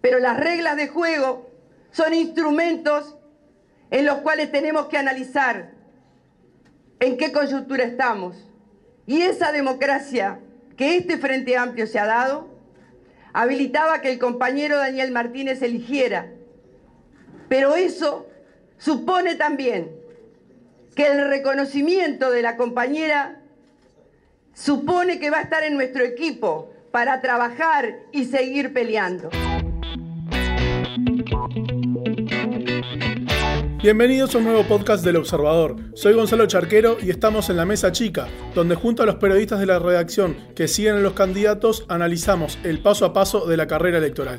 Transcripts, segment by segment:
Pero las reglas de juego son instrumentos en los cuales tenemos que analizar en qué coyuntura estamos. Y esa democracia que este Frente Amplio se ha dado habilitaba que el compañero Daniel Martínez eligiera. Pero eso supone también que el reconocimiento de la compañera supone que va a estar en nuestro equipo para trabajar y seguir peleando. Bienvenidos a un nuevo podcast del Observador. Soy Gonzalo Charquero y estamos en la Mesa Chica, donde junto a los periodistas de la redacción que siguen a los candidatos analizamos el paso a paso de la carrera electoral.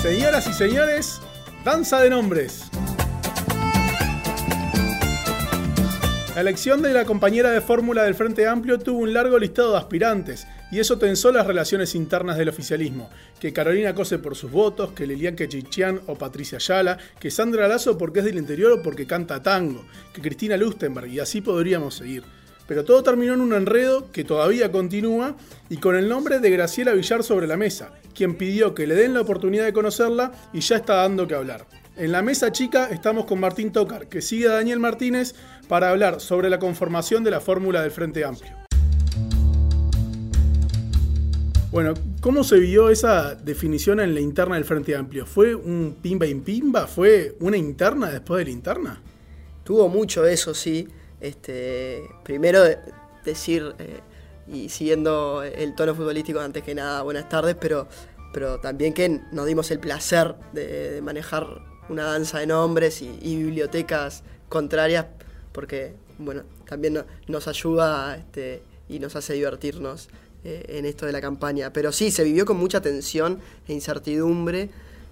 Señoras y señores, danza de nombres. La elección de la compañera de fórmula del Frente Amplio tuvo un largo listado de aspirantes, y eso tensó las relaciones internas del oficialismo. Que Carolina Cose por sus votos, que Lilian Chichian o Patricia Ayala, que Sandra Lazo porque es del interior o porque canta tango, que Cristina Lustenberg, y así podríamos seguir. Pero todo terminó en un enredo que todavía continúa y con el nombre de Graciela Villar sobre la mesa, quien pidió que le den la oportunidad de conocerla y ya está dando que hablar. En la mesa chica estamos con Martín Tocar, que sigue a Daniel Martínez para hablar sobre la conformación de la fórmula del Frente Amplio. Bueno, ¿cómo se vio esa definición en la interna del Frente Amplio? ¿Fue un pimba y pimba? ¿Fue una interna después de la interna? Tuvo mucho eso, sí. Este, primero decir, eh, y siguiendo el tono futbolístico antes que nada, buenas tardes, pero, pero también que nos dimos el placer de manejar una danza de nombres y, bibliotecas contrarias, porque bueno, también nos ayuda este, y nos hace divertirnos eh, en esto de la campaña. Pero sí, se vivió con mucha tensión e incertidumbre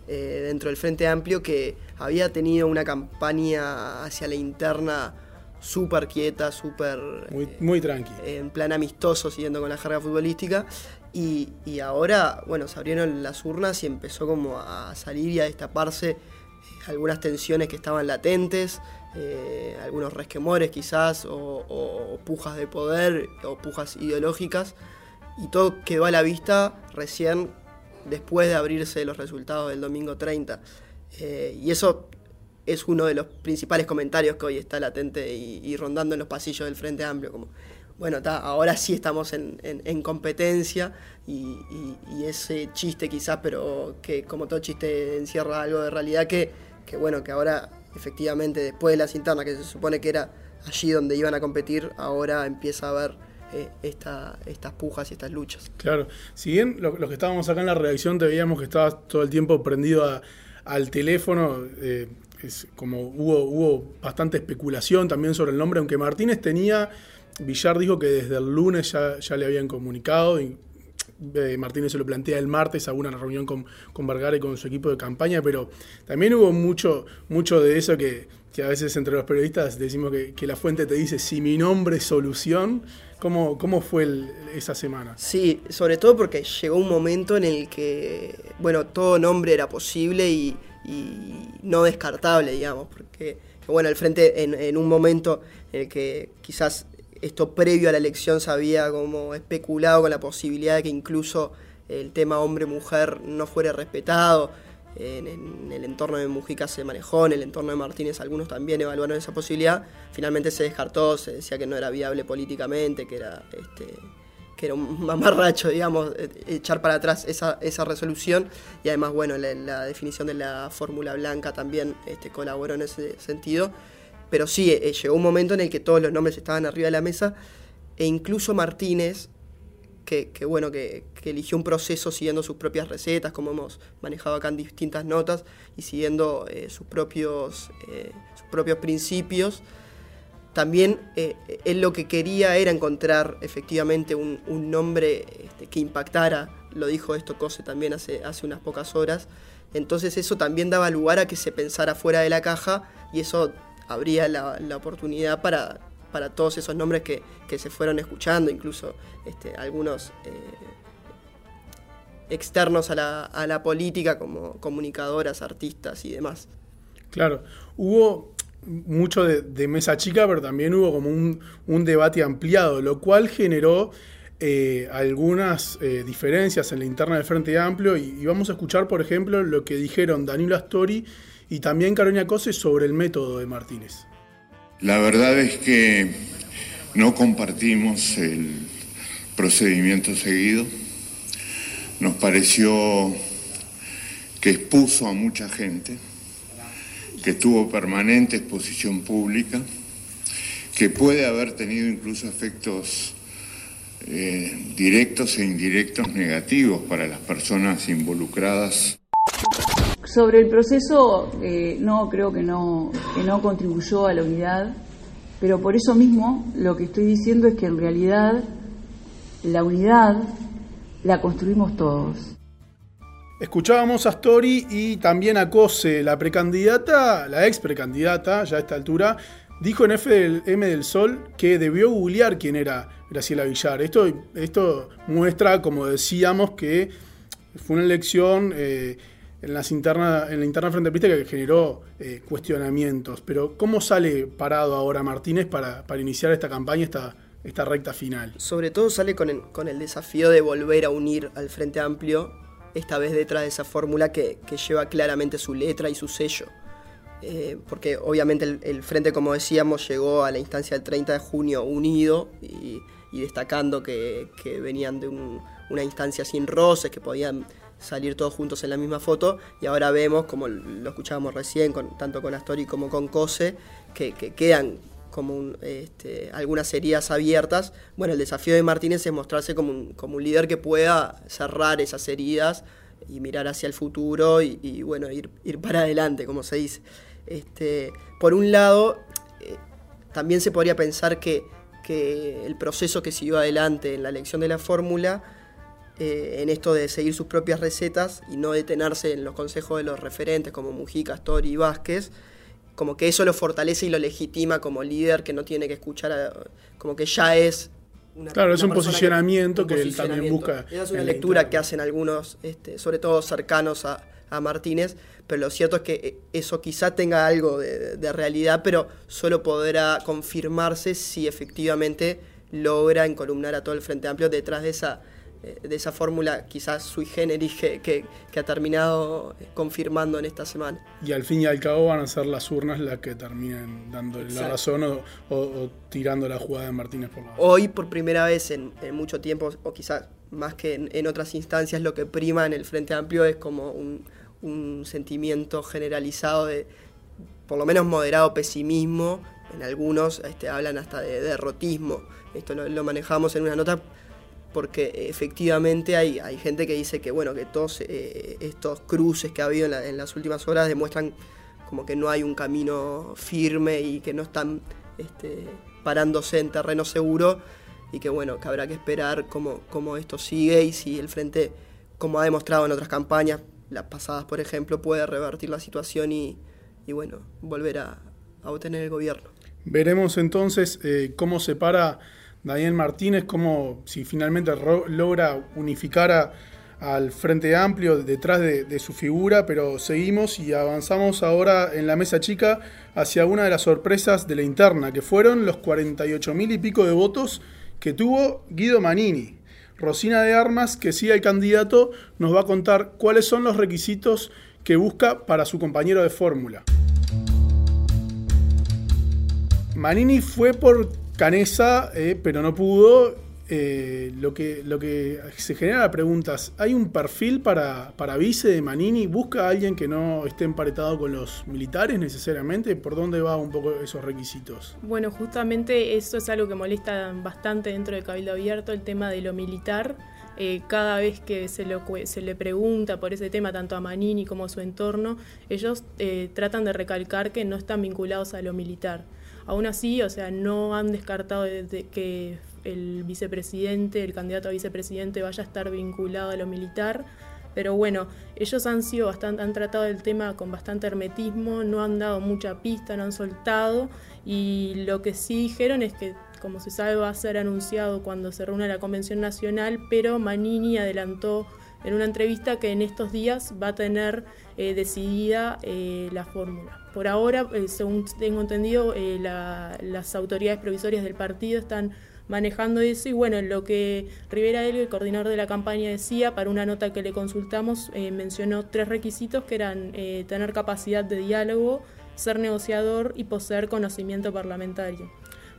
eh, dentro del Frente Amplio que había tenido una campaña hacia la interna súper quieta, súper... Muy, muy tranqui. en plan amistoso, siguiendo con la carga futbolística. Y, y, ahora, bueno, se abrieron las urnas y empezó como a salir y a destaparse algunas tensiones que estaban latentes, eh, algunos resquemores quizás, o, pujas de poder, o pujas ideológicas, y todo quedó a la vista recién después de abrirse los resultados del domingo 30. Eh, y eso es uno de los principales comentarios que hoy está latente y, rondando en los pasillos del Frente Amplio, como, bueno, ahora sí estamos en, competencia y, ese chiste quizás, pero que como todo chiste encierra algo de realidad que que bueno, que ahora efectivamente después de las internas, que se supone que era allí donde iban a competir, ahora empieza a haber eh, estas pujas y estas luchas. Claro, si bien los lo que estábamos acá en la redacción te veíamos que estabas todo el tiempo prendido al teléfono, eh, es como hubo, hubo bastante especulación también sobre el nombre, aunque Martínez tenía, Villar dijo que desde el lunes ya, le habían comunicado, y eh, Martínez se lo plantea el martes a una reunión con, con Vergara y con su equipo de campaña, pero también hubo mucho, mucho de eso que, a veces entre los periodistas decimos que, la fuente te dice, si mi nombre es solución, ¿cómo, cómo fue esa semana? Sí, sobre todo porque llegó un momento en el que, bueno, todo nombre era posible y, no descartable, digamos, porque, bueno, el frente en, en un momento en el que quizás esto previo a la elección se había como especulado con la posibilidad de que incluso el tema hombre-mujer no fuera respetado. En, el entorno de Mujica se manejó, en el entorno de Martínez algunos también evaluaron esa posibilidad. Finalmente se descartó, se decía que no era viable políticamente, que era, este, que era un mamarracho, digamos, e, echar para atrás esa, esa resolución. Y además, bueno, la, definición de la fórmula blanca también este, colaboró en ese sentido. Pero sí, eh, llegó un momento en el que todos los nombres estaban arriba de la mesa e incluso Martínez, que, bueno, que, eligió un proceso siguiendo sus propias recetas, como hemos manejado acá en distintas notas, y siguiendo eh, sus, propios, eh, sus propios principios. También él lo que quería era encontrar efectivamente un, nombre este, que impactara, lo dijo esto Cose también hace, hace unas pocas horas, entonces eso también daba lugar a que se pensara fuera de la caja y eso habría la, oportunidad para, para todos esos nombres que, se fueron escuchando, incluso este, algunos eh, externos a la, a la política como comunicadoras, artistas y demás. Claro, hubo mucho de, mesa chica, pero también hubo como un, debate ampliado, lo cual generó eh, algunas eh, diferencias en la interna del Frente Amplio y, vamos a escuchar, por ejemplo, lo que dijeron Danilo Astori y también Carolina Cose sobre el método de Martínez. La verdad es que no compartimos el procedimiento seguido. Nos pareció que expuso a mucha gente que tuvo permanente exposición pública, que puede haber tenido incluso efectos eh, directos e indirectos negativos para las personas involucradas. Sobre el proceso, eh, no creo que no, que no contribuyó a la unidad, pero por eso mismo lo que estoy diciendo es que en realidad la unidad la construimos todos. Escuchábamos a Story y también a Cose, la precandidata, la ex precandidata, ya a esta altura, dijo en FM del Sol que debió googlear quién era Graciela Villar. Esto, esto muestra, como decíamos, que fue una elección eh, en, las interna, en la interna Frente que generó eh, cuestionamientos. Pero, ¿cómo sale parado ahora Martínez para, para iniciar esta campaña, esta, esta recta final? Sobre todo sale con el, con el desafío de volver a unir al Frente Amplio esta vez detrás de esa fórmula que, lleva claramente su letra y su sello. Eh, porque obviamente el, frente, como decíamos, llegó a la instancia del 30 de junio unido y, destacando que, venían de una instancia sin roces, que podían salir todos juntos en la misma foto, y ahora vemos, como lo escuchábamos recién, con, tanto con Astori como con Cose, que, que quedan como este, algunas heridas abiertas. Bueno, el desafío de Martínez es mostrarse como un, como un líder que pueda cerrar esas heridas y mirar hacia el futuro y, bueno, ir, ir, para adelante, como se dice. Este, por un lado, eh, también se podría pensar que, que, el proceso que siguió adelante en la elección de la fórmula, eh, en esto de seguir sus propias recetas y no detenerse en los consejos de los referentes como Mujica, Story y Vázquez, como que eso lo fortalece y lo legitima como líder que no tiene que escuchar, como que ya es... Una, claro, es un posicionamiento que, él también busca. Esa es una lectura que hacen algunos, este, sobre todo cercanos a, Martínez, pero lo cierto es que eh, eso quizá tenga algo de realidad, pero solo podrá confirmarse si efectivamente logra encolumnar a todo el Frente Amplio detrás de esa de esa fórmula quizás sui generis que, ha terminado confirmando en esta semana. Y al fin y al cabo van a ser las urnas las que terminen dándole la razón o, tirando la jugada de Martínez por la Hoy por primera vez en, mucho tiempo, o quizás más que en, otras instancias, lo que prima en el Frente Amplio es como un, sentimiento generalizado de, por lo menos moderado pesimismo, en algunos este, hablan hasta de derrotismo. Esto lo manejamos en una nota porque efectivamente hay, hay gente que dice que bueno que todos eh, estos cruces que ha habido en, las últimas horas demuestran como que no hay un camino firme y que no están este, parándose en terreno seguro y que bueno que habrá que esperar cómo, cómo esto sigue y si el frente como ha demostrado en otras campañas las pasadas por ejemplo puede revertir la situación y, bueno volver a, obtener el gobierno. Veremos entonces eh, cómo se para Daniel Martínez, como si finalmente logra unificar al Frente Amplio detrás de, su figura, pero seguimos y avanzamos ahora en la mesa chica hacia una de las sorpresas de la interna, que fueron los 48 mil y pico de votos que tuvo Guido Manini. Rosina de Armas, que sigue el candidato, nos va a contar cuáles son los requisitos que busca para su compañero de fórmula. Manini fue por Canesa, eh, pero no pudo. Eh, lo, que, lo que se genera preguntas, ¿hay un perfil para, para vice de Manini? ¿Busca a alguien que no esté emparetado con los militares necesariamente? ¿Por dónde va un poco esos requisitos? Bueno, justamente eso es algo que molesta bastante dentro de Cabildo Abierto, el tema de lo militar. Eh, cada vez que se, se, le pregunta por ese tema, tanto a Manini como a su entorno, ellos tratan de recalcar que no están vinculados a lo militar. Aún así, o sea, no han descartado de, que el vicepresidente, el candidato a vicepresidente vaya a estar vinculado a lo militar. Pero bueno, ellos han sido bastante, han tratado el tema con bastante hermetismo, no han dado mucha pista, no han soltado. Y lo que sí dijeron es que, como se sabe, va a ser anunciado cuando se reúna la Convención Nacional, pero Manini adelantó en una entrevista que en estos días va a tener eh, decidida eh, la fórmula. Por ahora, eh, según tengo entendido, las autoridades provisorias del partido están manejando eso y bueno, lo que Rivera Elgo, el coordinador de la campaña, decía para una nota que le consultamos, mencionó tres requisitos que eran tener capacidad de diálogo, ser negociador y poseer conocimiento parlamentario.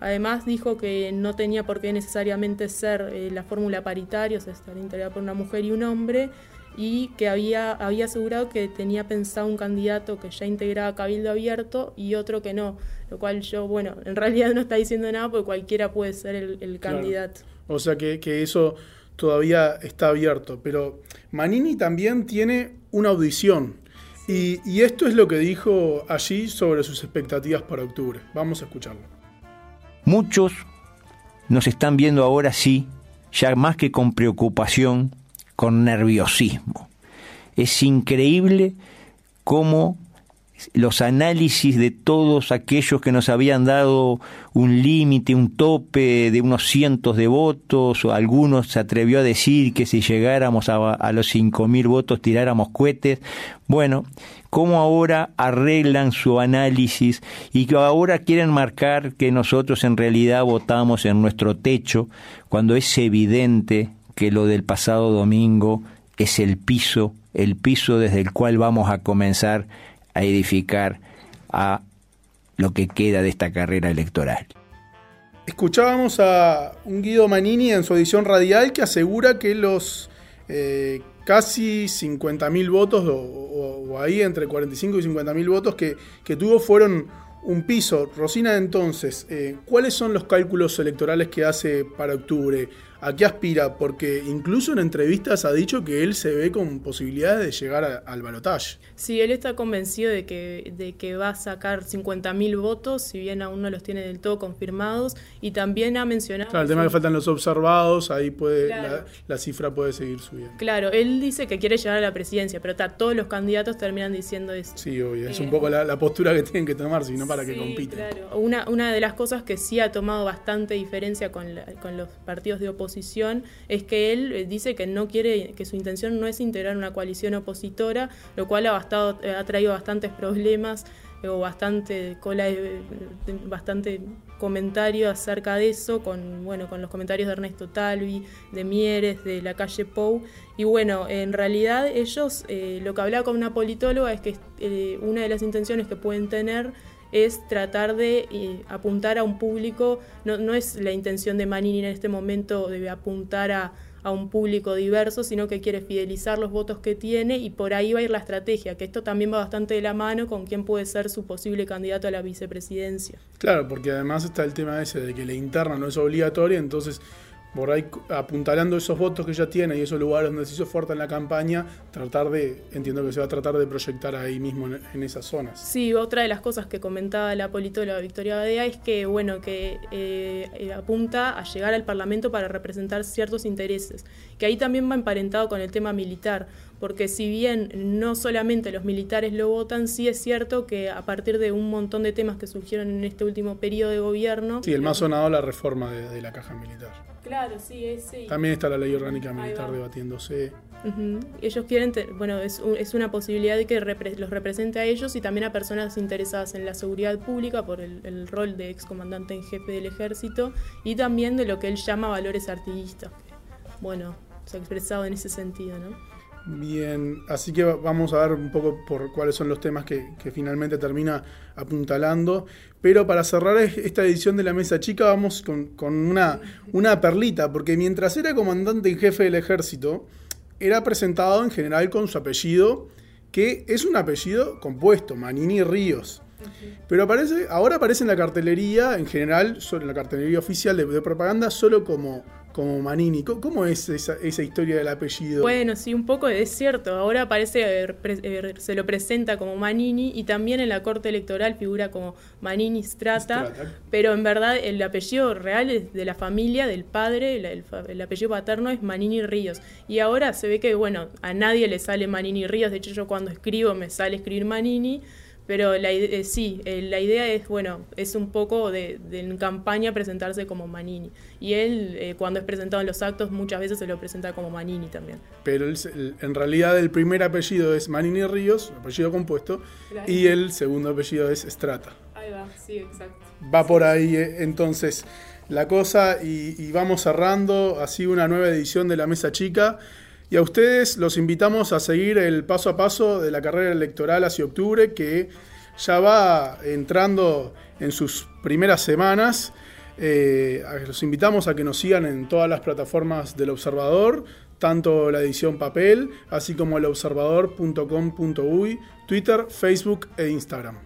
Además dijo que no tenía por qué necesariamente ser la fórmula paritaria, o sea, estar integrada por una mujer y un hombre, y que había, había asegurado que tenía pensado un candidato que ya integraba Cabildo Abierto y otro que no, lo cual yo, bueno, en realidad no está diciendo nada porque cualquiera puede ser el, candidato. O sea que, eso todavía está abierto, pero Manini también tiene una audición. Y, y esto es lo que dijo allí sobre sus expectativas para octubre. Vamos a escucharlo. Muchos nos están viendo ahora sí, ya más que con preocupación, con nerviosismo. Es increíble cómo los análisis de todos aquellos que nos habían dado un límite, un tope de unos cientos de votos, o algunos se atrevió a decir que si llegáramos a, a los cinco mil votos tiráramos cohetes. Bueno, cómo ahora arreglan su análisis y que ahora quieren marcar que nosotros en realidad votamos en nuestro techo, cuando es evidente que lo del pasado domingo es el piso, el piso desde el cual vamos a comenzar a edificar a lo que queda de esta carrera electoral. Escuchábamos a un Guido Manini en su edición radial que asegura que los eh, casi 50.000 votos, o, ahí entre 45 y 50.000 votos que, que tuvo fueron un piso. Rosina, entonces, eh, ¿cuáles son los cálculos electorales que hace para octubre? ¿A qué aspira? Porque incluso en entrevistas ha dicho que él se ve con posibilidades de llegar al balotaje. Sí, él está convencido de que, de que va a sacar 50.000 votos, si bien aún no los tiene del todo confirmados, y también ha mencionado... Claro, el tema que faltan los observados, ahí puede la, cifra puede seguir subiendo. Claro, él dice que quiere llegar a la presidencia, pero todos los candidatos terminan diciendo eso. Sí, obvio, es un poco la, postura que tienen que tomar, sino para que compiten. Claro, una, una de las cosas que sí ha tomado bastante diferencia con, con los partidos de oposición, es que él eh, dice que no quiere, que su intención no es integrar una coalición opositora, lo cual ha, bastado, eh, ha traído bastantes problemas eh, o bastante cola, bastante comentario acerca de eso, con bueno, con los comentarios de Ernesto Talvi, de Mieres, de la calle Pou. Y bueno, en realidad ellos, lo que hablaba con una politóloga es que una de las intenciones que pueden tener es tratar de eh, apuntar a un público, no, no, es la intención de Manini en este momento de apuntar a, a, un público diverso, sino que quiere fidelizar los votos que tiene y por ahí va a ir la estrategia, que esto también va bastante de la mano con quién puede ser su posible candidato a la vicepresidencia. Claro, porque además está el tema ese de que la interna no es obligatoria, entonces por ahí apuntalando esos votos que ya tiene y esos lugares donde se hizo fuerte en la campaña, tratar de, entiendo que se va a tratar de proyectar ahí mismo en, esas zonas. Sí, otra de las cosas que comentaba la politóloga Victoria Badea es que, bueno, que eh, eh, apunta a llegar al Parlamento para representar ciertos intereses, que ahí también va emparentado con el tema militar, porque si bien no solamente los militares lo votan, sí es cierto que a partir de un montón de temas que surgieron en este último periodo de gobierno... Sí, el más sonado la reforma de la caja militar. Claro, sí, ese. También está la ley orgánica militar debatiéndose. Ellos quieren, bueno, es, es, una posibilidad de que los represente a ellos y también a personas interesadas en la seguridad pública por el, rol de excomandante en jefe del ejército y también de lo que él llama valores artiguistas. Bueno, se ha expresado en ese sentido, ¿no? Bien, así que vamos a ver un poco por cuáles son los temas que, finalmente termina apuntalando. Pero para cerrar esta edición de la Mesa Chica vamos con, una, una perlita, porque mientras era comandante en jefe del ejército, era presentado en general con su apellido, que es un apellido compuesto, Manini Ríos. Pero aparece, ahora aparece en la cartelería, en general, en la cartelería oficial de propaganda, solo como como Manini. ¿Cómo es esa, historia del apellido? Bueno, sí, un poco es cierto. Ahora parece, eh, eh, se lo presenta como Manini y también en la corte electoral figura como Manini Strata, pero en verdad el apellido real es de la familia, del padre, el, apellido paterno es Manini Ríos. Y ahora se ve que, bueno, a nadie le sale Manini Ríos, de hecho yo cuando escribo me sale escribir Manini, Pero la, eh, sí, eh, la idea es, bueno, es un poco de, en campaña presentarse como Manini. Y él, eh, cuando es presentado en los actos, muchas veces se lo presenta como Manini también. Pero en realidad el primer apellido es Manini Ríos, apellido compuesto, y el segundo apellido es Strata. Ahí va, sí, exacto. Va por ahí entonces la cosa y, y vamos cerrando así una nueva edición de La Mesa Chica. Y a ustedes los invitamos a seguir el paso a paso de la carrera electoral hacia octubre, que ya va entrando en sus primeras semanas. Eh, los invitamos a que nos sigan en todas las plataformas del Observador, tanto la edición papel, así como el observador.com.uy, Twitter, Facebook e Instagram.